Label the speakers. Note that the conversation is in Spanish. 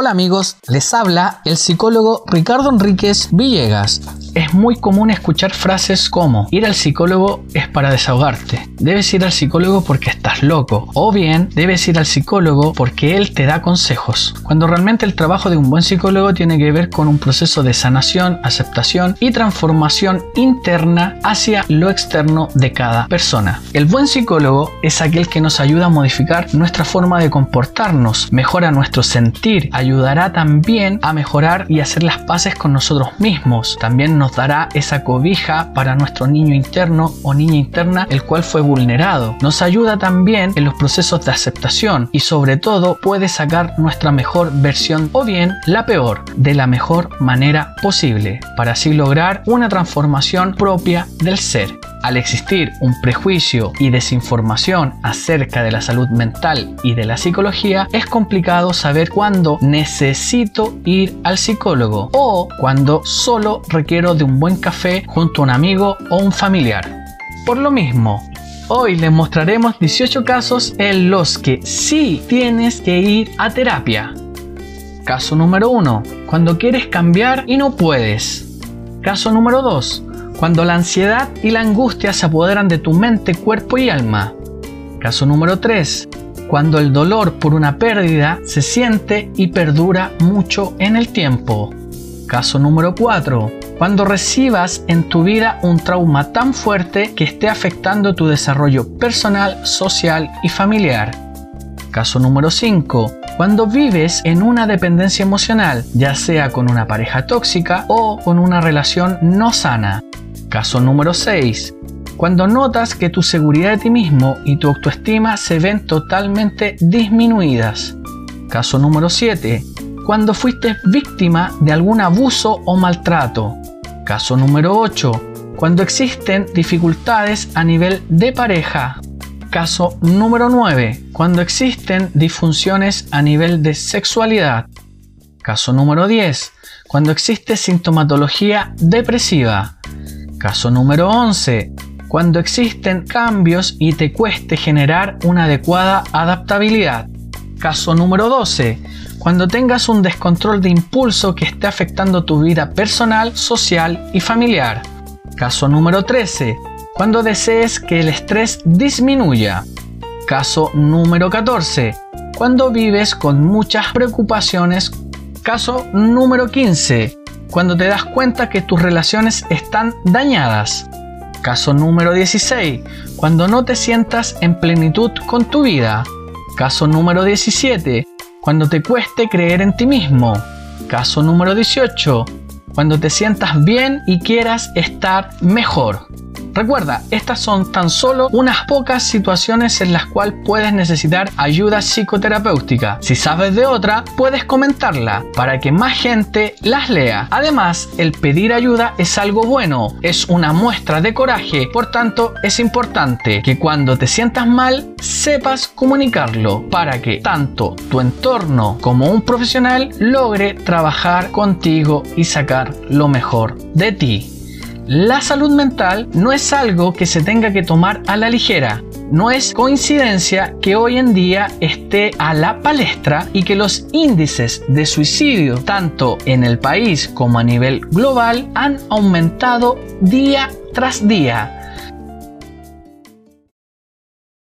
Speaker 1: Hola amigos, les habla el psicólogo Ricardo Enríquez Villegas. Es muy común escuchar frases como ir al psicólogo es para desahogarte, debes ir al psicólogo porque estás loco, o bien debes ir al psicólogo porque él te da consejos, cuando realmente el trabajo de un buen psicólogo tiene que ver con un proceso de sanación, aceptación y transformación interna hacia lo externo de cada persona. El buen psicólogo es aquel que nos ayuda a modificar nuestra forma de comportarnos, mejora nuestro sentir, ayudará también a mejorar y hacer las paces con nosotros mismos. También nos dará esa cobija para nuestro niño interno o niña interna el cual fue vulnerado. Nos ayuda también en los procesos de aceptación y sobre todo puede sacar nuestra mejor versión o bien la peor de la mejor manera posible para así lograr una transformación propia del ser. Al existir un prejuicio y desinformación acerca de la salud mental y de la psicología, es complicado saber cuándo necesito ir al psicólogo o cuando solo requiero de un buen café junto a un amigo o un familiar. Por lo mismo, Hoy les mostraremos 18 casos en los que sí tienes que ir a terapia. Caso número 1. Cuando quieres cambiar y no puedes. Caso número 2 cuando la ansiedad y la angustia se apoderan de tu mente, cuerpo y alma. Caso número 3. Cuando el dolor por una pérdida se siente y perdura mucho en el tiempo. Caso número 4. Cuando recibas en tu vida un trauma tan fuerte que esté afectando tu desarrollo personal, social y familiar. Caso número 5. Cuando vives en una dependencia emocional, ya sea con una pareja tóxica o con una relación no sana. Caso número 6. Cuando notas que tu seguridad de ti mismo y tu autoestima se ven totalmente disminuidas. Caso número 7. Cuando fuiste víctima de algún abuso o maltrato. Caso número 8. Cuando existen dificultades a nivel de pareja. Caso número 9. Cuando existen disfunciones a nivel de sexualidad. Caso número 10. Cuando existe sintomatología depresiva. Caso número 11. Cuando existen cambios y te cueste generar una adecuada adaptabilidad. Caso número 12. Cuando tengas un descontrol de impulso que esté afectando tu vida personal, social y familiar. Caso número 13. Cuando desees que el estrés disminuya. Caso número 14. Cuando vives con muchas preocupaciones. Caso número 15 cuando te das cuenta que tus relaciones están dañadas. Caso número 16. Cuando no te sientas en plenitud con tu vida. Caso número 17. Cuando te cueste creer en ti mismo. Caso número 18. Cuando te sientas bien y quieras estar mejor. Recuerda, estas son tan solo unas pocas situaciones en las cuales puedes necesitar ayuda psicoterapéutica. Si sabes de otra, puedes comentarla para que más gente las lea. Además, el pedir ayuda es algo bueno, es una muestra de coraje, por tanto es importante que cuando te sientas mal, sepas comunicarlo para que tanto tu entorno como un profesional logre trabajar contigo y sacar lo mejor de ti. La salud mental no es algo que se tenga que tomar a la ligera. No es coincidencia que hoy en día esté a la palestra y que los índices de suicidio, tanto en el país como a nivel global, han aumentado día tras día